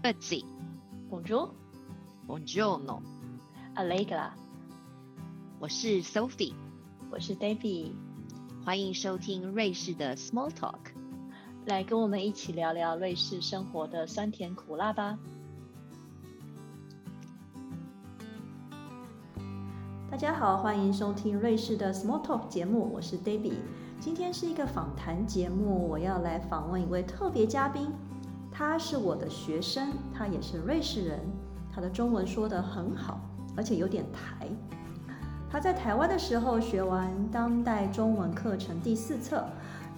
Betsy, Bonjour, Buongiorno，Allegra，我是 Sophie，我是 Davy，欢迎收听瑞士的 Small Talk。来跟我们一起聊聊瑞士生活的酸甜苦辣吧。大家好，欢迎收听瑞士的 Small Talk 节目，我是 Davy。今天是一个访谈节目，我要来访问一位特别嘉宾，他是我的学生，他也是瑞士人，他的中文说得很好，而且有点台。他在台湾的时候学完当代中文课程第四册，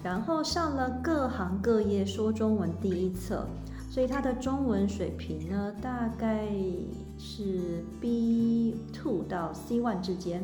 然后上了各行各业说中文第一册，所以他的中文水平呢，大概是 B two 到 C one 之间。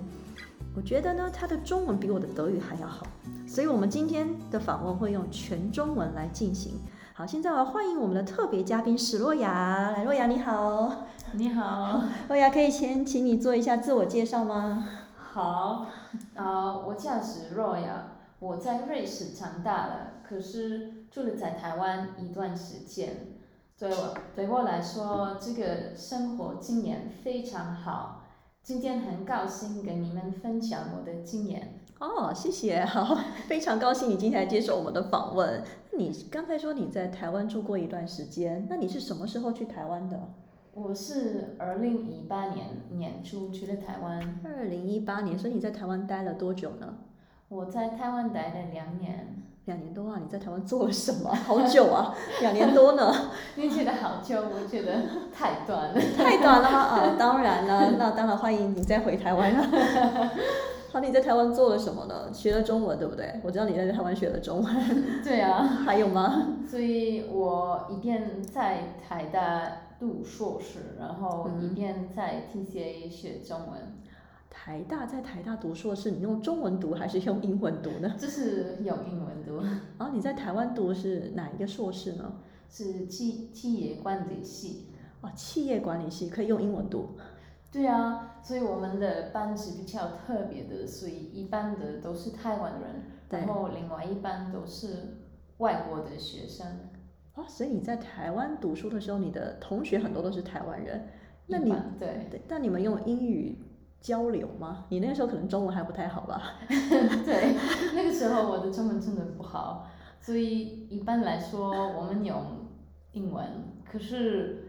我觉得呢，他的中文比我的德语还要好，所以我们今天的访问会用全中文来进行。好，现在我要欢迎我们的特别嘉宾史洛雅，来，洛雅你好，你好，洛雅可以先请你做一下自我介绍吗？好，啊、我叫史若雅，我在瑞士长大了，可是住了在台湾一段时间。对我对我来说，这个生活经验非常好。今天很高兴跟你们分享我的经验。哦，谢谢，好，非常高兴你今天来接受我们的访问。你刚才说你在台湾住过一段时间，那你是什么时候去台湾的？我是二零一八年年初去了台湾，二零一八年，所以你在台湾待了多久呢？我在台湾待了两年。两年多啊！你在台湾做了什么？好久啊，两年多呢，你觉得好久？我觉得太短了。太短了吗？啊，当然了，那当然欢迎你再回台湾了。好，你在台湾做了什么呢？学了中文，对不对？我知道你在台湾学了中文，对啊。还有吗？所以我一边在台大读硕士，然后一边在 TCA 学中文，台大在台大读硕士，你用中文读还是用英文读呢？这是用英文读，然 后你在台湾读是哪一个硕士呢？是企企业管理系。哦，企业管理系可以用英文读。对啊，所以我们的班是比较特别的，所以一般的都是台湾人，然后另外一班都是外国的学生。哦，所以你在台湾读书的时候，你的同学很多都是台湾人。那你对对，那你们用英语交流吗？你那个时候可能中文还不太好吧？对，那个时候我的中文真的不好，所以一般来说我们用英文，可是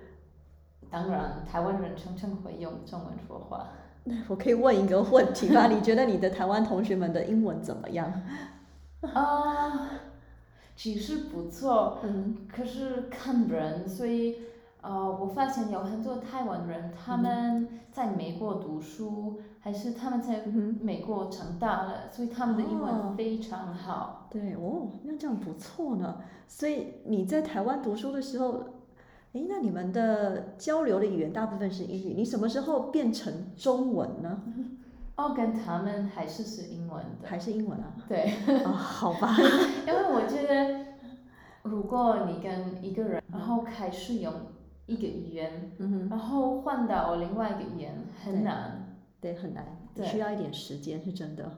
当然台湾人常常会用中文说话。那我可以问一个问题吗？你觉得你的台湾同学们的英文怎么样？啊、其实不错，嗯，可是看人，所以呃，我发现有很多台湾人，他们在美国读书，还是他们在嗯美国长大了，所以他们的英哦文非常好。对哦，那这样不错呢。所以你在台湾读书的时候，诶，那你们的交流的语言大部分是英语，你什么时候变成中文呢？哦，跟他们还是是英文的。还是英文啊？对，啊，好吧。因为我觉得，如果你跟一个人，然后开始用一个语言，然后换到另外一个语言很难。对，很难，对需要一点时间，是真的。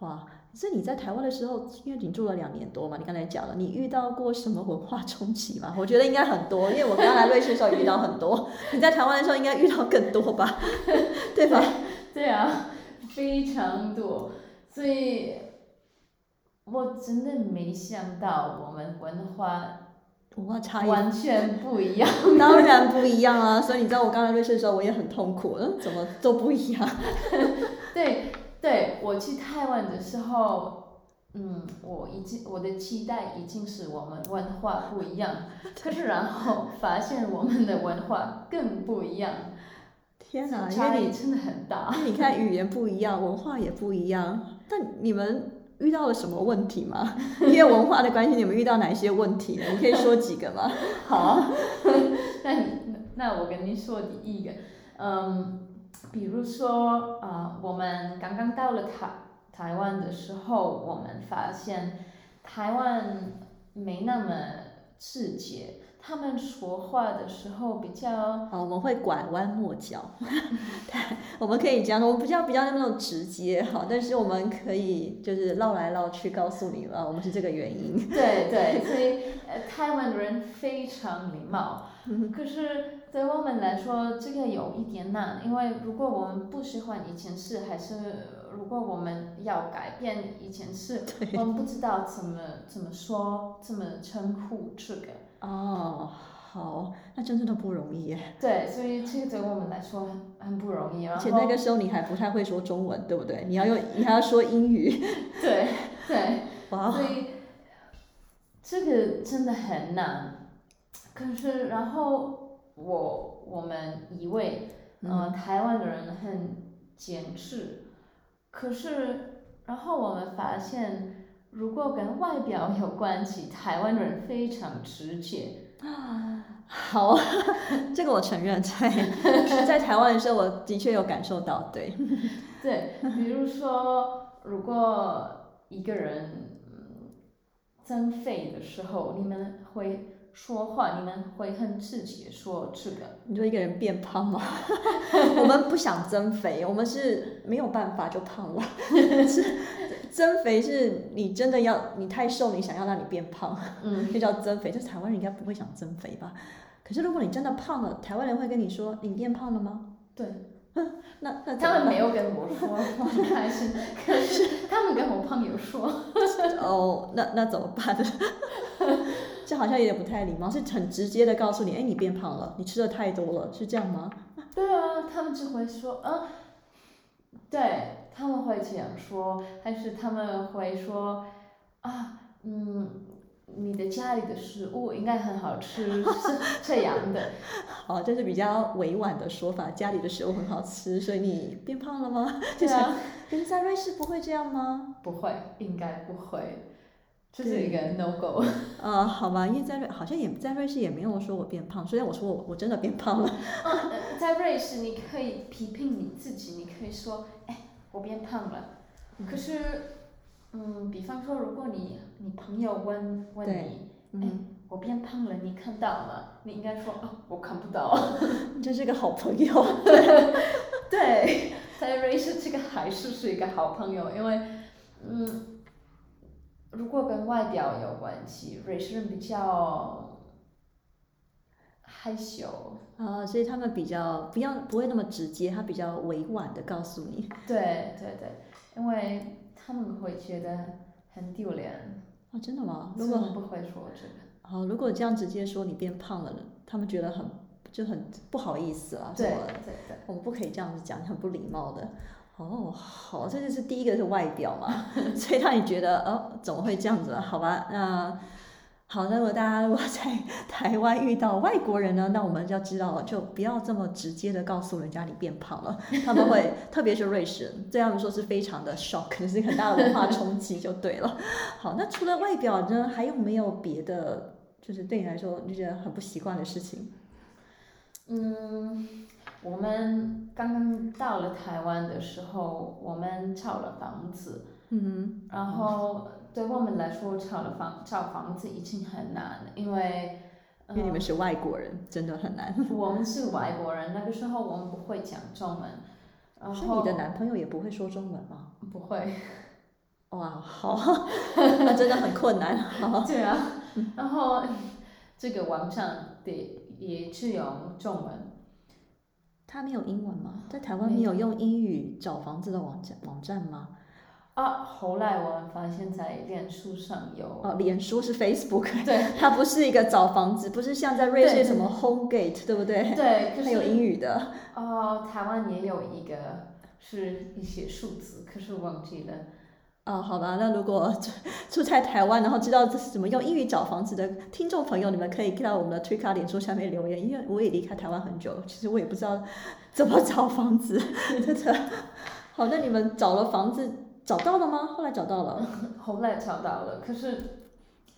哇，所以你在台湾的时候，因为你住了两年多嘛，你刚才讲了，你遇到过什么文化冲击吗？我觉得应该很多，因为我刚来瑞士的时候也遇到很多，你在台湾的时候应该遇到更多吧，对吧？对啊，非常多，所以我真的没想到我们文化文化差异完全不一样。当然不一样啊，所以你知道我刚来瑞士的时候，我也很痛苦，嗯，怎么都不一样。对对，我去台湾的时候，嗯，我已经我的期待已经是我们文化不一样，可是然后发现我们的文化更不一样，天哪，因差异真的很大。你看语言不一样，文化也不一样，但你们遇到了什么问题吗？因为文化的关系，你们遇到哪些问题呢？你可以说几个吗？好，那你那我跟你说第一个，嗯，比如说啊、我们刚刚到了台台湾的时候，我们发现台湾没那么直接，他们说话的时候比较啊，我们会拐弯抹角，我们可以这样，我们比较比较那种直接哈，但是我们可以就是绕来绕去告诉你了，我们是这个原因。对对，所以呃，台湾人非常礼貌。可是对我们来说，这个有一点难，因为如果我们不喜欢以前事，还是如果我们要改变以前事，我们不知道怎么怎么说，怎么称呼这个。哦，好，那真正的不容易耶。对，所以这个对我们来说很很不容易。而且那个时候你还不太会说中文，对不对？你要用，你还要说英语。对 对。哇。所以这个真的很难。可是，然后我我们以为，嗯，台湾的人很坚持。可是，然后我们发现。如果跟外表有关系，台湾人非常直接。啊，好，这个我承认，在在台湾的时候，我的确有感受到，对。对，比如说，如果一个人增肥的时候，你们会说话，你们会很自己说这个。你说一个人变胖吗？我们不想增肥，我们是没有办法就胖了。是。增肥是你真的要你太瘦，你想要让你变胖，嗯，就叫增肥。就是台湾人应该不会想增肥吧？可是如果你真的胖了，台湾人会跟你说你变胖了吗？对，那那他们没有跟我说，我很开心。可是他们跟我朋友说。哦，那那怎么办？这好像有点不太礼貌，是很直接的告诉你，哎，你变胖了，你吃的太多了，是这样吗？对啊，他们只会说，嗯，对。他们会这样说，还是他们会说，啊，嗯，你的家里的食物应该很好吃，是这样的。哦，这是比较委婉的说法，家里的食物很好吃，所以你变胖了吗？对啊。可是，在瑞士不会这样吗？不会，应该不会，这是一个 no go。呃，好吧，因为在瑞好像也在瑞士也没有说我变胖，虽然我说我我真的变胖了。在瑞士你可以批评你自己，你可以说，哎。我变胖了，可是，嗯，比方说，如果你你朋友问问你，哎，我变胖了，你看到吗？你应该说，哦，我看不到。这是个好朋友。对，在瑞士这个还是是一个好朋友，因为，嗯，如果跟外表有关系，瑞士人比较害羞。啊，所以他们比较不要不会那么直接，他比较委婉的告诉你。对对对，因为他们会觉得很丢脸。啊，真的吗？如果不会说这个。好，如果这样直接说你变胖了，他们觉得很就很不好意思了。对对对。我们不可以这样子讲，很不礼貌的。哦，好，这就是第一个是外表嘛，所以让你觉得哦，怎么会这样子？好吧，那。好，那如果大家如果在 台湾遇到外国人呢，那我们就要知道，就不要这么直接的告诉人家你变胖了，他们会，特别是瑞士人，对他们说是非常的 shock，是很大的文化冲击，就对了。好，那除了外表呢，还有没有别的，就是对你来说你觉得很不习惯的事情？嗯，我们刚刚到了台湾的时候，我们炒了房子，嗯，然后。对我们来说，炒了房炒房子已经很难，因为因为你们是外国人，真的很难。我们是外国人，那个时候我们不会讲中文。然后你的男朋友也不会说中文吗？不会。哇，好，那真的很困难。对啊，然后这个网上得也只有中文。他没有英文吗？在台湾没有用英语找房子的网站网站吗？啊，后来我们发现，在脸书上有哦，脸书是 Facebook，对，它不是一个找房子，不是像在瑞士什么 HomeGate，对不对？对，它有英语的。哦，台湾也有一个，是一些数字，可是忘记了。哦，好吧，那如果 住在台湾，然后知道这是怎么用英语找房子的听众朋友，你们可以看到我们的推卡脸书下面留言，因为我也离开台湾很久，其实我也不知道 怎么找房子，真的。好，那你们找了房子。找到了吗？后来找到了。后来找到了，可是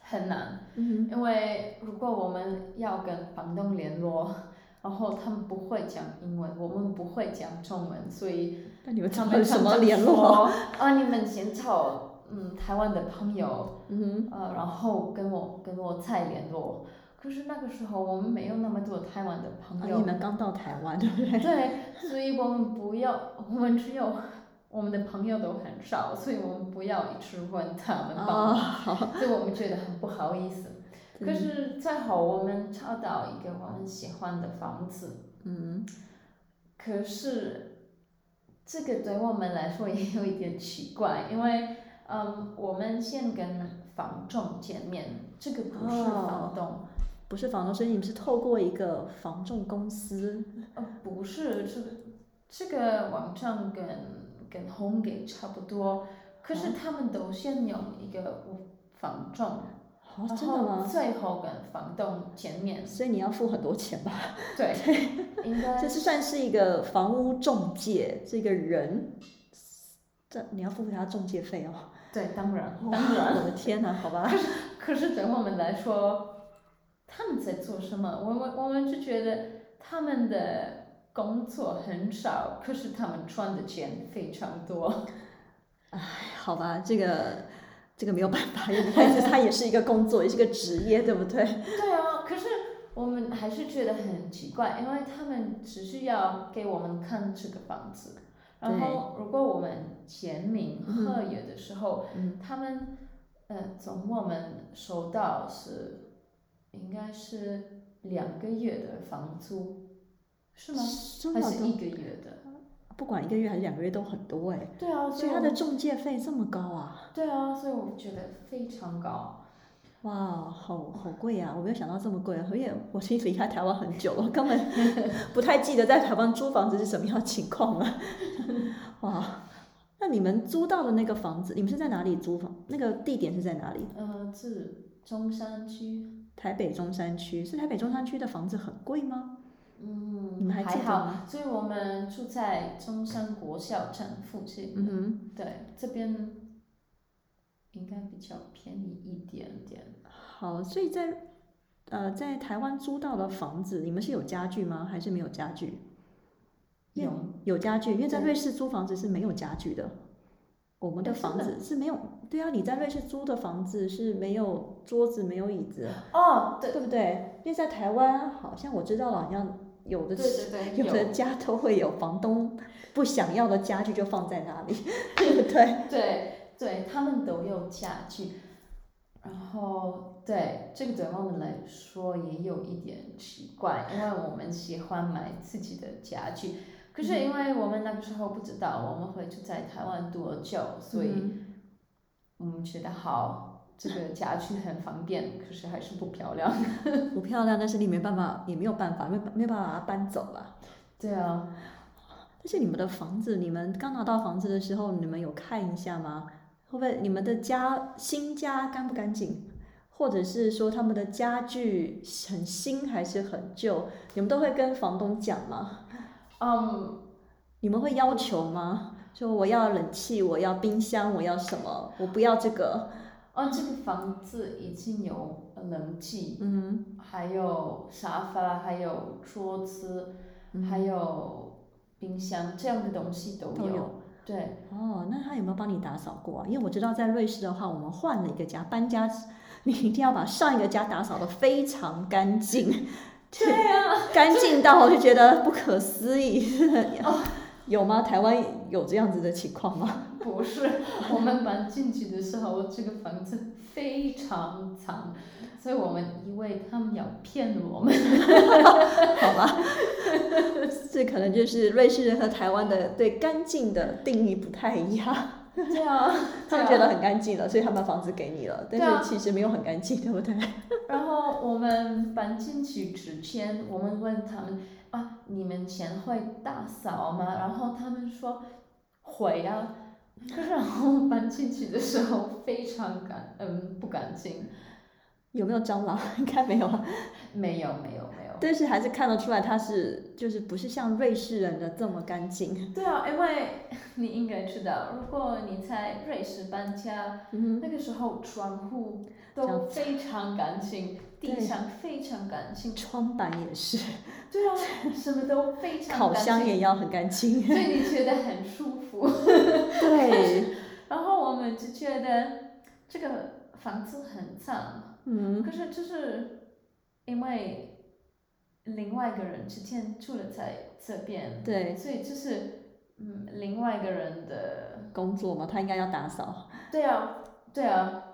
很难，因为如果我们要跟房东联络，然后他们不会讲英文，我们不会讲中文，所以那你们他们什么联络？啊，你们先找嗯台湾的朋友，嗯呃，然后跟我跟我再联络。可是那个时候我们没有那么多台湾的朋啊，友，你们刚到台湾，对不对？对，所以我们不要，我们只有我们的朋友都很少，所以我们不要一直问他们帮哦，忙，好，所以我们觉得很不好意思。可是最后我们找到一个我们喜欢的房子，嗯，可是这个对我们来说也有一点奇怪，因为嗯，我们先跟房仲见面，这个不是房东，不是房东，所以你们是透过一个房仲公司，呃，不是这个这个网站跟跟 HomeGate 差不多，可是他们都先用一个房仲，哦，然真的吗？后最后跟房东见面，所以你要付很多钱吧？对，应该这是算是一个房屋中介，这个人，这你要付给他中介费哦。对，当然当然。我的天哪，好吧。可是可是对我们来说，他们在做什么？我们我们就觉得他们的工作很少，可是他们赚的钱非常多。好吧，这个这个没有办法，因为它它也是一个工作，也是个职业，对不对？对啊，可是我们还是觉得很奇怪，因为他们只是要给我们看这个房子，然后如果我们签名合约的时候，嗯他们呃从我们收到是应该是两个月的房租，是吗？还是一个月的？不管一个月还是两个月都很多哎，对啊，所以它的中介费这么高啊！对啊，所以我觉得非常高。哇，好好贵啊！我没有想到这么贵，因为我其实离开台湾很久了，根本不太记得在台湾租房子是什么样的情况了。哇，那你们租到的那个房子，你们是在哪里租房？那个地点是在哪里？呃，是中山区，台北中山区，是台北中山区的房子很贵吗？嗯，你们还记得好吗？所以我们住在中山国校站附近，嗯哼，对，这边应该比较便宜一点点。好，所以在呃在台湾租到的房子，你们是有家具吗？还是没有家具？有有家具，因为在瑞士租房子是没有家具的。我们的房子是没有，对啊，你在瑞士租的房子是没有桌子、没有椅子，哦，对对不对？因为在台湾好像我知道了，好像有的对对对，有的家都会有房东不想要的家具就放在那里，对。不对？对对，他们都有家具，然后对这个对我们来说也有一点奇怪，因为我们喜欢买自己的家具，可是因为我们那个时候不知道我们会住在台湾多久，所以嗯。我们觉得好，这个 家具很方便，可是还是不漂亮。不漂亮，但是你没办法，也没有办法，没没有办法把它搬走了。对啊，但是你们的房子，你们刚拿到房子的时候，你们有看一下吗？会不会你们的家新家干不干净，或者是说他们的家具很新还是很旧？你们都会跟房东讲吗？嗯，你们会要求吗？说我要冷气，我要冰箱，我要什么？我不要这个。哦，这个房子已经有冷气，嗯还有沙发，还有桌子，嗯还有冰箱，这样的东西都有。都有对，哦，那他有没有帮你打扫过啊？因为我知道在瑞士的话，我们换了一个家，搬家，你一定要把上一个家打扫的非常干净。对啊，干净到我就觉得不可思议。有吗？台湾有这样子的情况吗？不是，我们搬进去的时候，这个房子非常脏，所以我们以为他们要骗我们。好吧，这可能就是瑞士人和台湾的对干净的定义不太一样。对啊，他们觉得很干净了，所以他们房子给你了，但是其实没有很干净，对不对？然后我们搬进去之前，我们问他们啊，你们前会大扫吗？然后他们说会啊。可 是然后搬进去的时候非常干，嗯，不干净。有没有蟑螂？应该没有啊，没有没有。但是还是看得出来，他是就是不是像瑞士人的这么干净。对啊，因为 你应该知道，如果你在瑞士搬家，嗯那个时候窗户都非常干净，地上非常干净哼，。窗板也是，对啊，什么都非常烤干净，箱也要很干净。所以你觉得很舒服。对，然后我们就觉得这个房子很脏，嗯，可是就是因为另外一个人之前住了在这边，对，所以就是嗯，另外一个人的，工作嘛，他应该要打扫。对啊，对啊，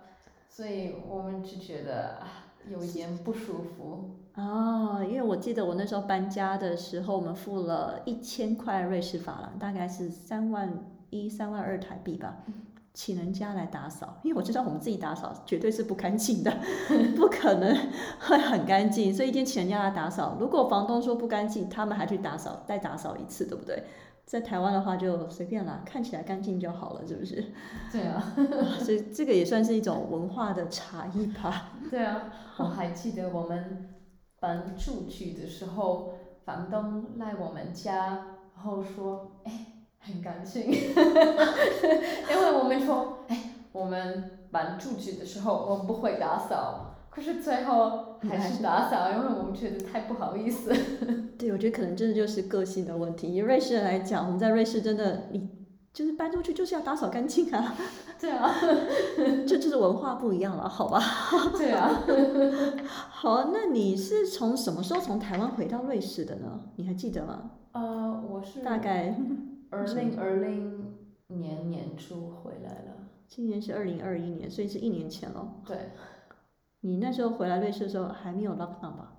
所以我们就觉得啊，有一点不舒服。哦，因为我记得我那时候搬家的时候，我们付了一千块瑞士法郎，大概是三万一、三万二台币吧，请人家来打扫。因为我知道我们自己打扫绝对是不干净的，不可能 会很干净，所以一定请人家来打扫。如果房东说不干净，他们还去打扫，再打扫一次，对不对？在台湾的话就随便啦，看起来干净就好了，是不是？对啊，所以这个也算是一种文化的差异吧。对啊，我还记得我们搬出去的时候，房东来我们家，然后说，哎，很干净，因为我们说，哎，我们搬出去的时候，我们不会打扫。可是最后还是打扫，因为我们觉得太不好意思。对，我觉得可能真的就是个性的问题。以瑞士人来讲，我们在瑞士真的，你就是搬出去就是要打扫干净啊。对啊，这就是文化不一样了，好吧？对啊。好，那你是从什么时候从台湾回到瑞士的呢？你还记得吗？呃，我是大概二零二零年年初回来了。今年是二零二一年，所以是一年前了。对。你那时候回来瑞士的时候还没有 lockdown 吧？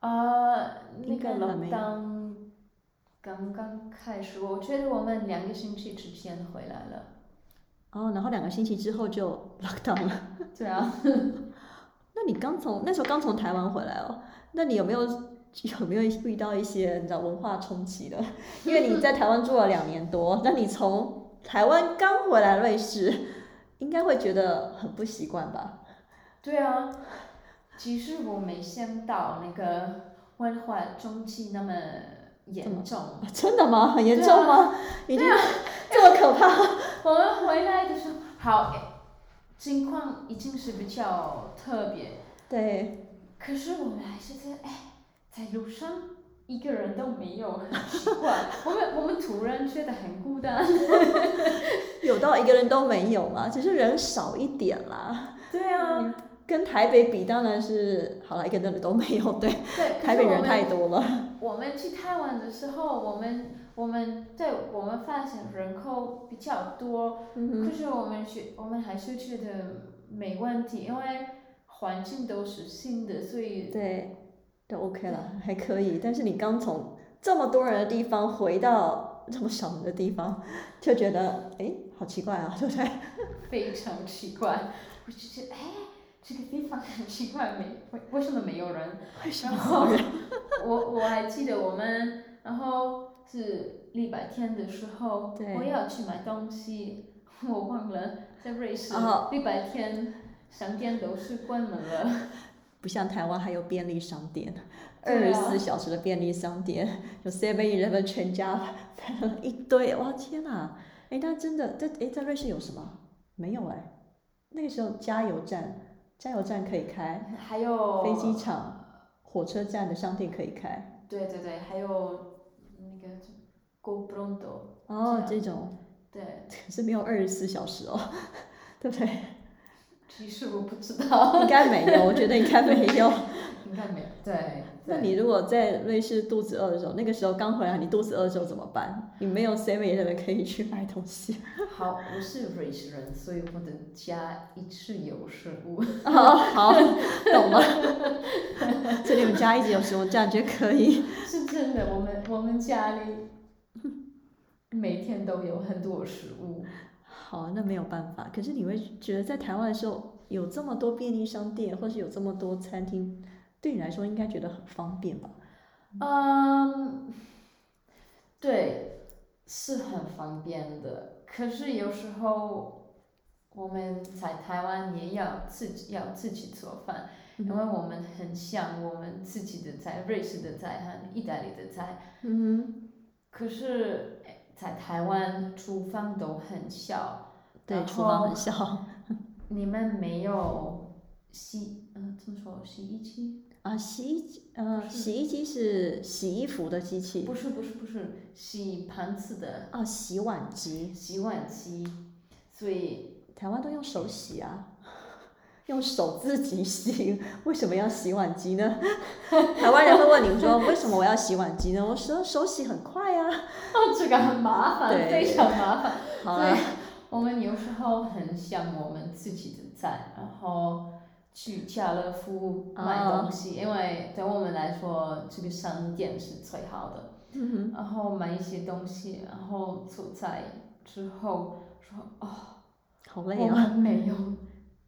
啊，那个 lockdown 刚刚开始，我觉得我们两个星期之前回来了。哦，然后两个星期之后就 lockdown 了。对啊。那你刚从那时候刚从台湾回来哦，那你有没有有没有遇到一些你知道文化冲击的？因为你在台湾住了两年多，那你从台湾刚回来瑞士，应该会觉得很不习惯吧？对啊，其实我没想到那个文化冲击那么严重。真的吗？很严重吗？已经 这么可怕？我们回来的时候，好，情况已经是比较特别。对。可是我们还是在哎，在路上一个人都没有，很奇怪。我们我们突然觉得很孤单。有到一个人都没有吗？只是人少一点啦。对啊。跟台北比，当然是好了，一个人都没有，对。对。台北人太多了。我们去台湾的时候，我们我们对我们发现人口比较多，可是我们去我们还是觉得没问题，因为环境都是新的，所以。对，都 OK 了，还可以。但是你刚从这么多人的地方回到这么少人的地方，就觉得哎，好奇怪啊，对不对？非常奇怪，我就觉得哎。这个地方很奇怪，没为为什么没有人？然后 我我还记得我们，然后是礼拜天的时候，我要去买东西，我忘了在瑞士，礼拜天商店都是关门了。不像台湾还有便利商店，二十四小时的便利商店，有 Seven Eleven 全家，一堆，哇天哪！哎，那真的在哎在瑞士有什么？没有哎，那个时候加油站。加油站可以开，还有飞机场、火车站的商店可以开。对对对，还有那个 Go Pronto。哦，这种。对。可 是没有二十四小时哦，对不对？其实我不知道。应该没有，我觉得应该没有。应该没有，对。那你如果在瑞士肚子饿的时候，那个时候刚回来，你肚子饿的时候怎么办？你没有 Seven Eleven 可以去买东西。好，我是瑞士人，所以我的家一直有食物。好，好，懂了。这里我们家一直有食物，这样就可以。是真的，我们我们家里每天都有很多食物。好，那没有办法。可是你会觉得在台湾的时候，有这么多便利商店，或是有这么多餐厅？对你来说应该觉得很方便吧？嗯，对，是很方便的。可是有时候我们在台湾也要自己要自己做饭，因为我们很想我们自己的菜，瑞士的菜和意大利的菜。嗯。可是，在台湾厨房都很小。对，厨房很小。你们没有洗，嗯，怎么说？洗衣机？啊，洗衣机，呃，洗衣机是洗衣服的机器。不是不是不是，洗盘子的。啊，洗碗机。洗碗机，所以台湾都用手洗啊。用手自己洗，为什么要洗碗机呢？台湾人会问你说，为什么我要洗碗机呢？我说手洗很快啊。哦，这个很麻烦，对非常麻烦。好啊对，我们有时候很想我们自己的菜，然后去家乐福买哦东西，因为对我们来说，这个商店是最好的。嗯然后买一些东西，然后做菜之后说哦，好累啊。们没有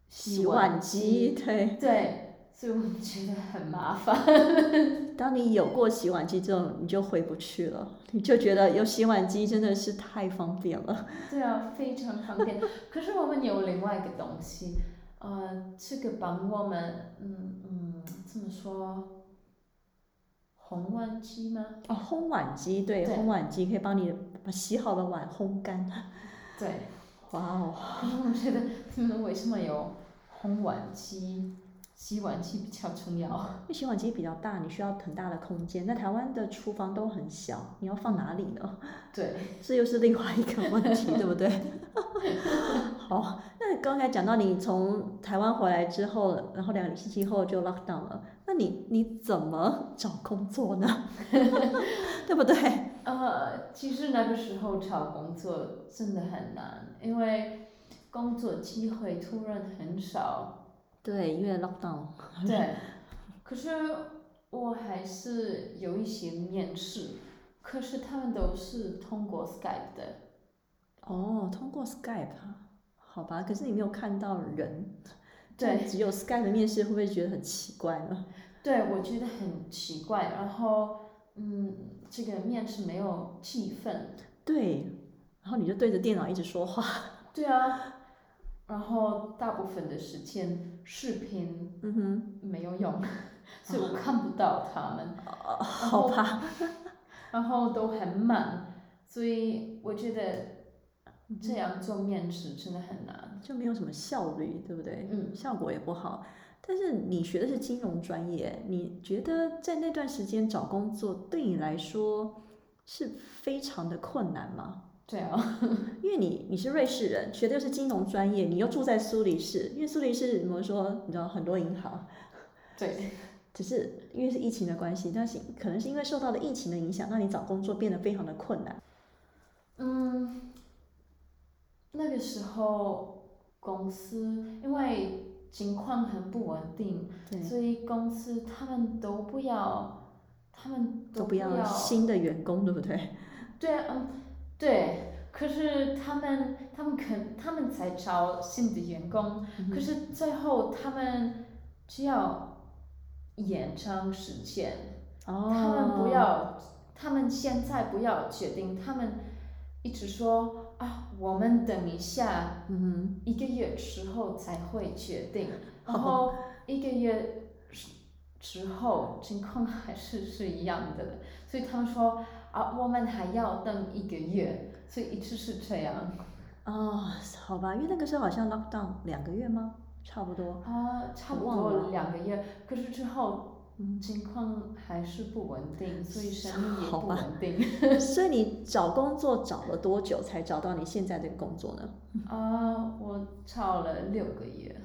洗碗机，对。对，所以我觉得很麻烦。当你有过洗碗机之后，你就回不去了，你就觉得有洗碗机真的是太方便了。对啊，非常方便。可是我们有另外一个东西，呃，这个帮我们，嗯嗯，怎么说？烘碗机吗？哦，烘碗机，对，对烘碗机可以帮你把洗好的碗烘干。对。哇哦，我觉得你们为什么有烘碗机？洗碗机比较重要。因为洗碗机比较大，你需要很大的空间。那台湾的厨房都很小，你要放哪里呢？对。这又是另外一个问题，对不对？好，那刚才讲到你从台湾回来之后，然后两个星期后就 lock down 了，那你你怎么找工作呢？对不对？呃，其实那个时候找工作真的很难，因为工作机会突然很少。对，因为 lock down。对，可是我还是有一些面试，可是他们都是通过 Skype 的。哦，通过 Skype 啊，好吧，可是你没有看到人，对只有 Skype 的面试，会不会觉得很奇怪呢？对，我觉得很奇怪。然后，嗯，这个面试没有气氛。对，然后你就对着电脑一直说话，对啊，然后大部分的时间视频嗯哼，没有用，所以我看不到他们。哦好吧，然后都很慢，所以我觉得这样做面试真的很难。就没有什么效率，对不对？嗯，效果也不好。但是你学的是金融专业，你觉得在那段时间找工作对你来说是非常的困难吗？对啊，因为你你是瑞士人，学的又是金融专业，你又住在苏黎世，因为苏黎世怎么说，你知道很多银行，对，只是因为是疫情的关系，但是可能是因为受到了疫情的影响，让你找工作变得非常的困难。嗯，那个时候公司因为情况很不稳定，所以公司他们都不要，他们不都不要新的员工，对不对？对，嗯，对。可是他们，他们肯，他们在招新的员工，嗯可是最后他们只要延长时间，哦，他们不要，他们现在不要决定，他们一直说啊，我们等一下嗯一个月之后才会决定，然后一个月之之后情况还是是一样的，所以他们说啊，我们还要等一个月，所以一直是这样。哦，好吧，因为那个时候好像 lock down 两个月吗？差不多。啊，差不多两个月，可是之后嗯，情况还是不稳定，所以 生意也不稳定。所以你找工作找了多久才找到你现在这个工作呢？啊，我找了六个月，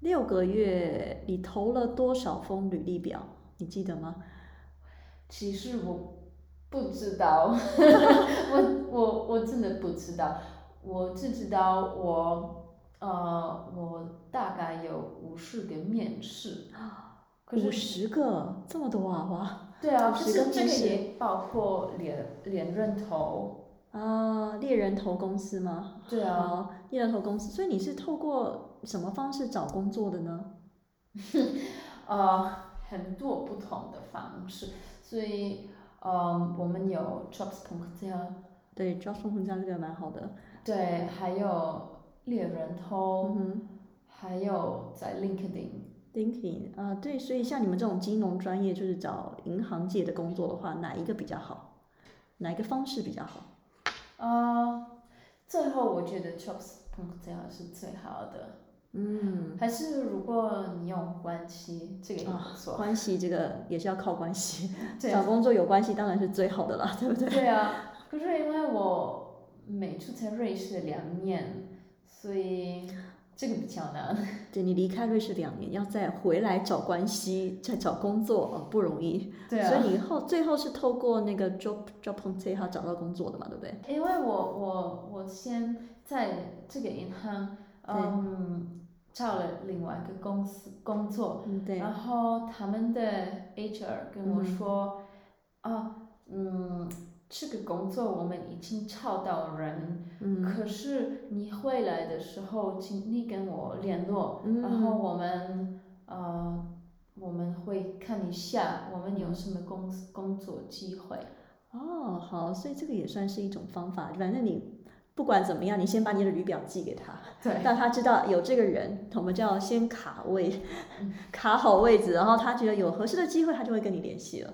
六个月，你投了多少封履历表？你记得吗？其实我不知道，我我我真的不知道，我只知道我呃我大概有五十个面试，可五十个，这么多啊！哇对啊，50可是这个个面试也包括连连人头，啊，猎人头公司吗？对啊，猎人头公司。所以你是透过什么方式找工作的呢？呃很多不同的方式，所以呃我们有 jobs.com 对 jobs.com 这个蛮好的。对，还有猎人头，嗯还有在 LinkedIn。，LinkedIn 啊，对，所以像你们这种金融专业，就是找银行界的工作的话，哪一个比较好？哪一个方式比较好？呃，最后我觉得 Jobs.com 是最好的，嗯，还是如果你有关系，这个也啊不错。关系这个也是要靠关系，找工作有关系当然是最好的啦，对不对？对啊，可是因为我没住在瑞士两年，所以这个比较难。对你离开瑞士两年，要再回来找关系，再找工作，哦，不容易。对啊。所以你后最后是透过那个 job job p o n t 他找到工作的嘛，对不对？因为我我我先在这个银行，嗯，找了另外一个公司工作，嗯对。然后他们的 HR 跟我说，啊，嗯。这个工作我们已经找到人，可是你回来的时候，请你跟我联络，然后我们呃我们会看一下我们有什么工工作机会。哦，好，所以这个也算是一种方法。反正你不管怎么样，你先把你的履表寄给他，对，让他知道有这个人，我们叫先卡位，卡好位置，然后他觉得有合适的机会，他就会跟你联系了。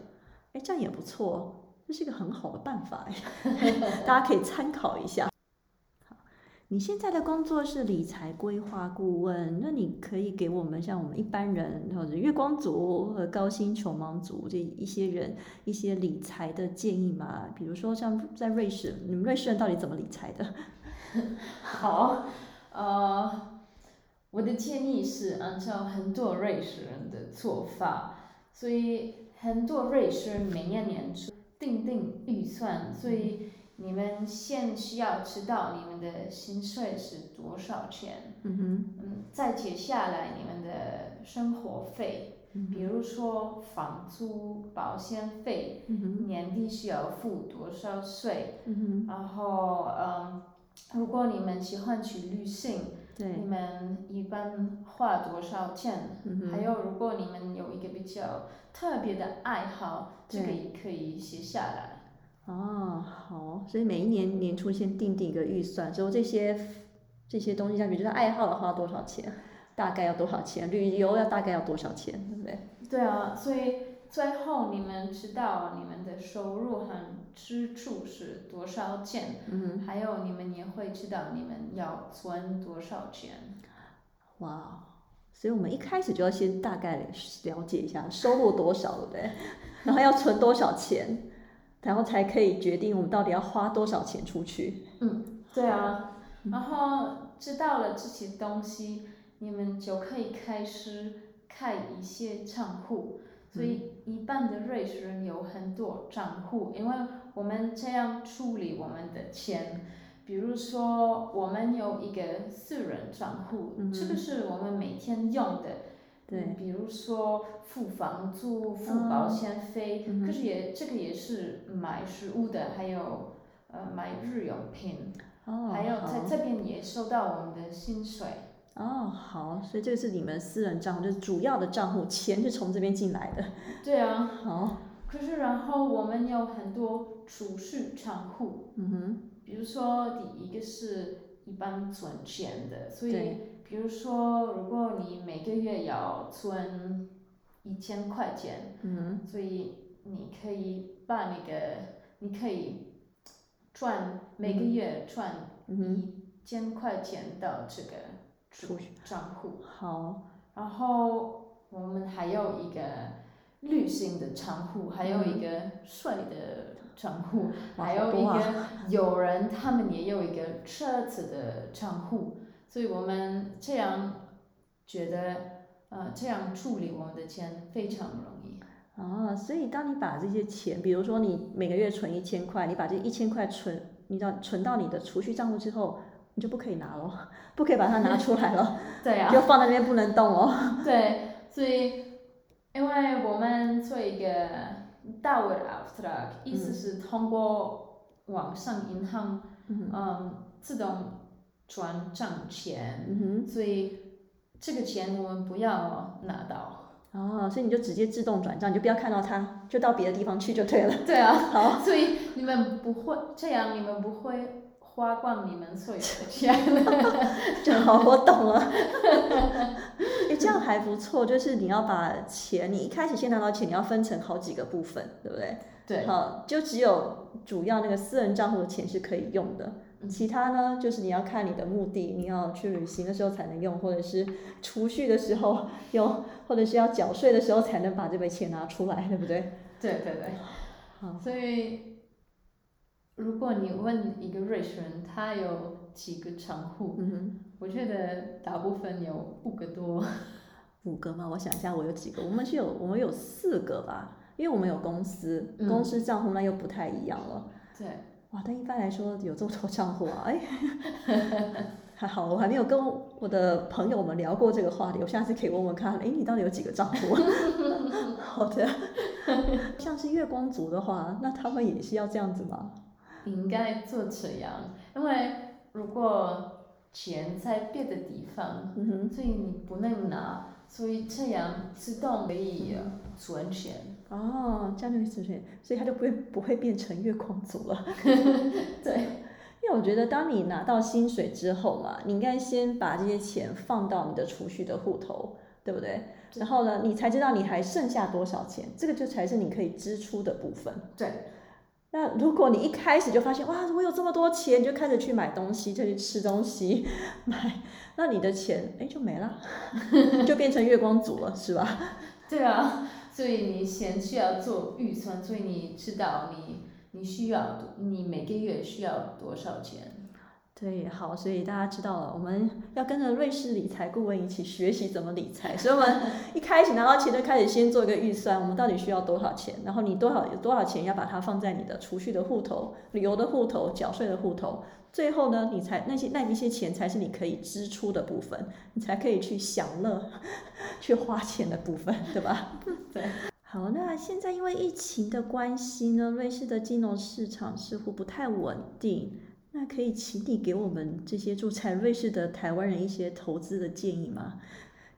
哎，这样也不错。这是一个很好的办法 大家可以参考一下。好，你现在的工作是理财规划顾问，那你可以给我们像我们一般人或者月光族和高薪穷忙族这一些人一些理财的建议吗？比如说像在瑞士，你们瑞士人到底怎么理财的？好，呃，我的建议是按照很多瑞士人的做法，所以很多瑞士人每年年初。定定预算，所以你们先需要知道你们的薪水是多少钱。嗯哼。嗯，再接下来你们的生活费，比如说房租、保险费，年底需要付多少税。嗯然后，嗯，如果你们喜欢去旅行，你们一般花多少钱？还有，如果你们有一个比较。特别的爱好，这个也可以写下来。哦，好，所以每一年年初先定定一个预算，之后这些这些东西，像比如说爱好的花多少钱，大概要多少钱，旅游要大概要多少钱，对不对？对啊，所以最后你们知道你们的收入和支出是多少钱，嗯，还有你们也会知道你们要存多少钱。哇。所以我们一开始就要先大概了解一下收入多少，对不对？然后要存多少钱，然后才可以决定我们到底要花多少钱出去。嗯，对啊。然后知道了这些东西，你们就可以开始开一些账户。所以一般的瑞士人有很多账户，因为我们这样处理我们的钱。比如说，我们有一个私人账户，这个是我们每天用的。对。比如说付房租、付保险费，可是也这个也是买食物的，还有呃买日用品。哦。还有在这边也收到我们的薪水。哦，好，所以这个是你们私人账户，就是主要的账户，钱是从这边进来的。对啊。好。可是然后我们有很多储蓄账户。嗯哼。比如说，第一个是一般存钱的，所以比如说，如果你每个月要存一千块钱，嗯，所以你可以把那个，你可以赚每个月赚一千块钱到这个储蓄账户。好，然后我们还有一个旅行的账户，还有一个税的。账户，还有一个 有人，他们也有一个车子的账户，所以我们这样觉得，呃，这样处理我们的钱非常容易。啊，所以当你把这些钱，比如说你每个月存一千块，你把这一千块存，你到存到你的储蓄账户之后，你就不可以拿了，不可以把它拿出来了，对啊，就放在那边不能动哦。对，所以因为我们做一个。大额 after，意思是通过网上银行，嗯，自动转账钱，所以这个钱我们不要拿到。哦，所以你就直接自动转账，你就不要看到它，就到别的地方去就对了。对啊，好，所以你们不会这样，你们不会花光你们所有的钱。正好，我懂了。哎，这样还不错，就是你要把钱，你一开始先拿到钱，你要分成好几个部分，对不对？对。好，就只有主要那个私人账户的钱是可以用的，其他呢，就是你要看你的目的，你要去旅行的时候才能用，或者是储蓄的时候用，或者是要缴税的时候才能把这笔钱拿出来，对不对？对对对。好。所以，如果你问一个瑞士人，他有。几个账户，嗯哼，我觉得大部分有五个多。五个吗？我想一下，我有几个？我们是有我们有四个吧，因为我们有公司，嗯公司账户那又不太一样了。对，哇，但一般来说有这么多账户啊，哎，还 好我还没有跟我的朋友们聊过这个话题，我下次可以问问看，哎，你到底有几个账户？好的，像是月光族的话，那他们也是要这样子吗？应该做这样，因为如果钱在别的地方，所以你不能拿，所以这样自动可以呃存钱。哦，这样就可以存钱，所以它就不会不会变成月光族了。对，因为我觉得，当你拿到薪水之后嘛，你应该先把这些钱放到你的储蓄的户头，对不对？对然后呢，你才知道你还剩下多少钱，这个就才是你可以支出的部分。对，那如果你一开始就发现哇，我有这么多钱，你就开始去买东西，就去吃东西，买，那你的钱哎就没了，就变成月光族了，是吧？对啊，所以你先需要做预算，所以你知道你你需要你每个月需要多少钱。对，好，所以大家知道了，我们要跟着瑞士理财顾问一起学习怎么理财。所以，我们 一开始拿到钱就开始先做一个预算，我们到底需要多少钱，然后你多少有多少钱要把它放在你的储蓄的户头、旅游的户头、缴税的户头。最后呢，你才那些那一些钱才是你可以支出的部分，你才可以去享乐、去花钱的部分，对吧？对。好，那现在因为疫情的关系呢，瑞士的金融市场似乎不太稳定。那可以请你给我们这些住在瑞士的台湾人一些投资的建议吗？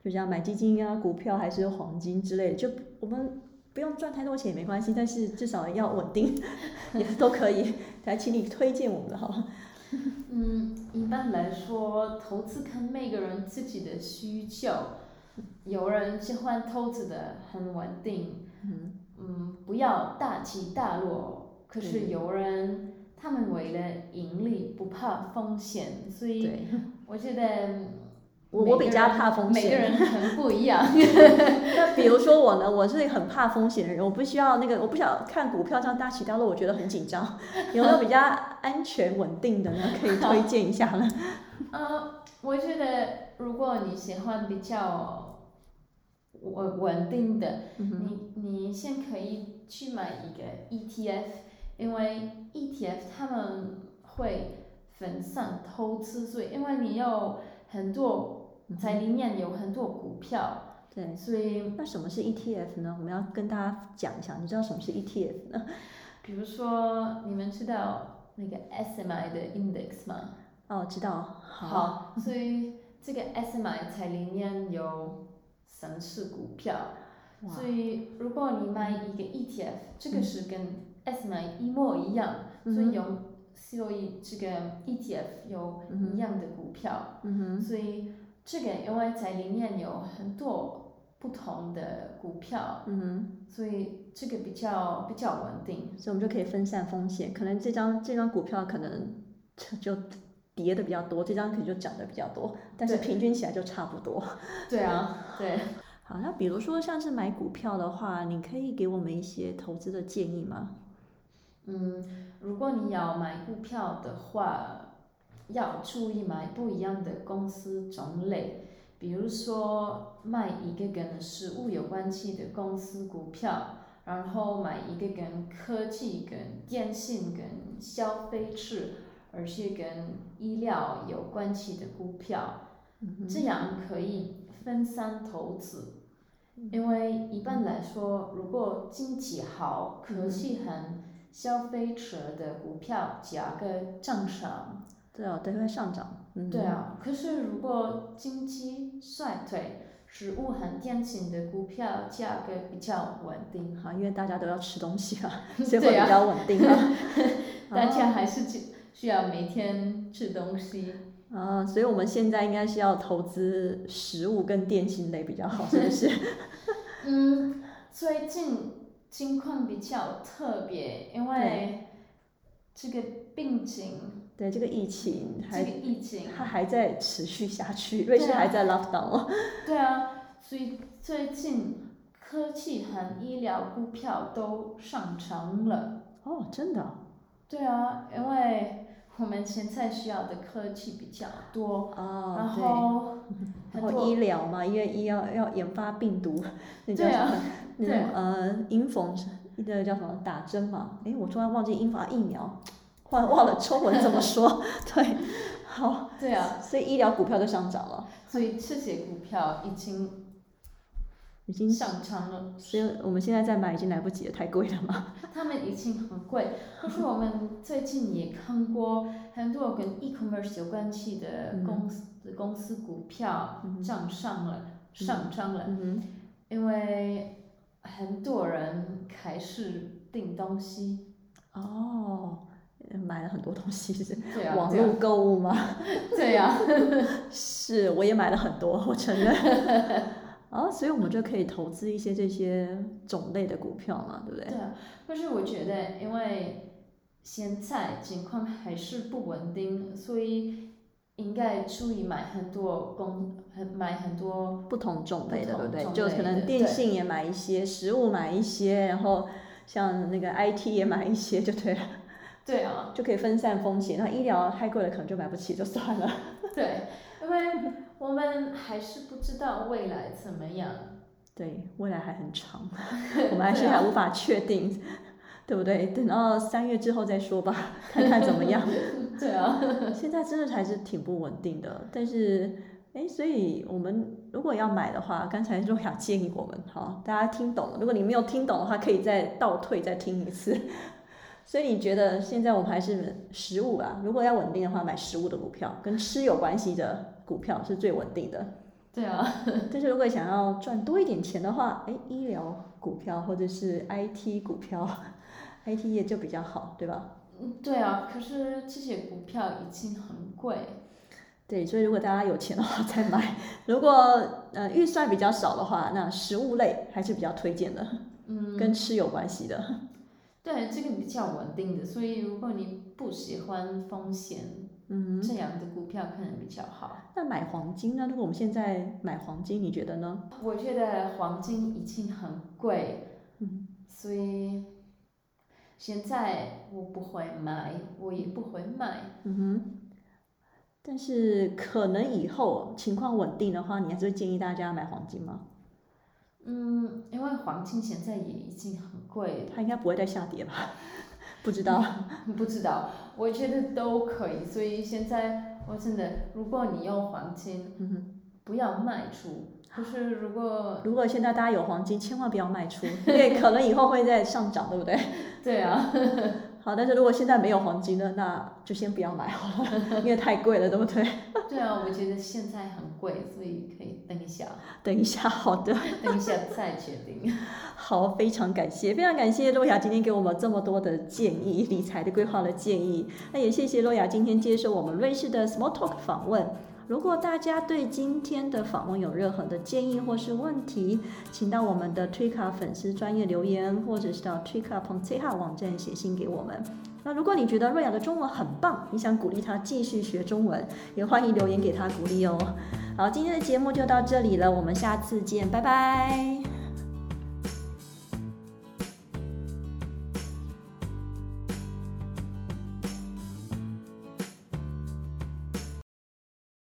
就像买基金啊、股票还是黄金之类的，就我们不用赚太多钱也没关系，但是至少要稳定，也都可以。来，请你推荐我们的好吗。嗯，一般来说，投资看每个人自己的需求。有人喜欢投资的很稳定，嗯，嗯，不要大起大落。可是有人他们为了盈利不怕风险，所以，我觉得我我比较怕风险每个险。人很不一样。那 比如说我呢，我是很怕风险的人，我不需要那个，我不想看股票这样大起大落，我觉得很紧张。有没有比较安全稳定的呢？可以推荐一下呢？呃，我觉得如果你喜欢比较稳稳定的，嗯，你你先可以去买一个 ETF，因为 ETF 他们会分散投资，所以因为你有很多在里面有很多股票，对。所以那什么是 ETF 呢？我们要跟大家讲一下，你知道什么是 ETF 呢？比如说你们知道那个 SMI 的 index 吗？哦，知道。好，所以这个 SMI 在里面有三只股票。所以如果你买一个 ETF，这个是跟 SMI 一模一样，嗯所以有所以这个 ETF 有一样的股票，嗯哼，所以这个因为在里面有很多不同的股票，嗯哼，所以这个比较比较稳定。所以我们就可以分散风险。可能这张这张股票可能就就跌的比较多，这张可能就涨的比较多，但是平均起来就差不多。对啊，对。好，那比如说像是买股票的话，你可以给我们一些投资的建议吗？嗯，如果你要买股票的话，要注意买不一样的公司种类，比如说买一个跟食物有关系的公司股票，然后买一个跟科技、跟电信、跟消费市，而且跟医疗有关系的股票，这样可以分散投资。因为一般来说，如果经济好，科技和消费者的股票价格涨上，对啊，都会上涨。嗯，对。啊。可是如果经济衰退，食物和电信的股票价格比较稳定，哈，因为大家都要吃东西啊，所以会比较稳定啊。大家还是需需要每天吃东西。啊，所以我们现在应该是要投资食物跟电信类比较好，是不是？嗯，最近情况比较特别，因为这个病情，对，这个疫情这个疫情，它还在持续下去，瑞士还在 lockdown 哦。对啊，所以最近科技和医疗股票都上涨了。哦，真的哦？对啊，因为我们现在需要的科技比较多，然哦，然。后然后医疗嘛，因为医药要研发病毒，那啊？那种对呃，info 那个叫什么？打针嘛？诶，我突然忘记 info 疫苗，忽然忘了中文怎么说。对，好，对啊，所以医疗股票都上涨了，所以这些股票已经已经，上涨了，所以我们现在再买已经来不及了，太贵了嘛。他们已经很贵。可是我们最近也看过很多跟 e-commerce 有关系的嗯公司、公司股票嗯涨上了，上涨了，嗯哼，因为很多人开始订东西。哦，买了很多东西是网络购物吗？对呀、是，我也买了很多，我承认。啊，所以我们就可以投资一些这些种类的股票嘛，对不对？对啊，可是我觉得，因为现在情况还是不稳定，所以应该注意买很多公，很买很多，不同种类的，对不对？就可能电信也买一些，食物买一些，然后像那个 IT 也买一些，就对了，对啊，就可以分散风险。那医疗太贵了，可能就买不起，就算了。对，因为我们还是不知道未来怎么样。对，未来还很长，我们还是还无法确定，对不对？等到三月之后再说吧，看看怎么样。对啊，现在真的还是挺不稳定的，但是，哎，所以我们如果要买的话，刚才若雅建议我们，好，大家听懂了。如果你没有听懂的话，可以再倒退再听一次。所以你觉得现在我们还是食物啊？如果要稳定的话，买食物的股票，跟吃有关系的股票是最稳定的。对啊，但是如果想要赚多一点钱的话，哎，医疗股票或者是 IT 股票，IT 业就比较好，对吧？嗯对啊，可是这些股票已经很贵。对，所以如果大家有钱的话 再买，如果呃预算比较少的话，那食物类还是比较推荐的，嗯，跟吃有关系的。对，这个比较稳定的，所以如果你不喜欢风险，嗯，这样的股票可能比较好。那买黄金呢？如果我们现在买黄金，你觉得呢？我觉得黄金已经很贵，嗯，所以现在我不会买，我也不会卖。嗯哼。但是可能以后情况稳定的话，你还是会建议大家买黄金吗？嗯，因为黄金现在也已经很贵，它应该不会再下跌吧？不知道。不知道，我觉得都可以。所以现在我真的，如果你用黄金。不要卖出。就是如果如果现在大家有黄金，千万不要卖出，因为可能以后会再上涨，对不对？对啊，好，但是如果现在没有黄金呢，那就先不要买好了，因为太贵了，对不对？对啊，我觉得现在很贵，所以可以等一下，等一下，好的，等一下再决定。好，非常感谢，非常感谢洛雅今天给我们这么多的建议，理财的规划的建议。那也谢谢洛雅今天接受我们瑞士的 Small Talk 访问。如果大家对今天的访问有任何的建议或是问题，请到我们的推卡粉丝专业留言，或者是到推卡 p o n t e a 网站写信给我们。那如果你觉得瑞雅的中文很棒，你想鼓励他继续学中文，也欢迎留言给他鼓励哦。好，今天的节目就到这里了，我们下次见，拜拜。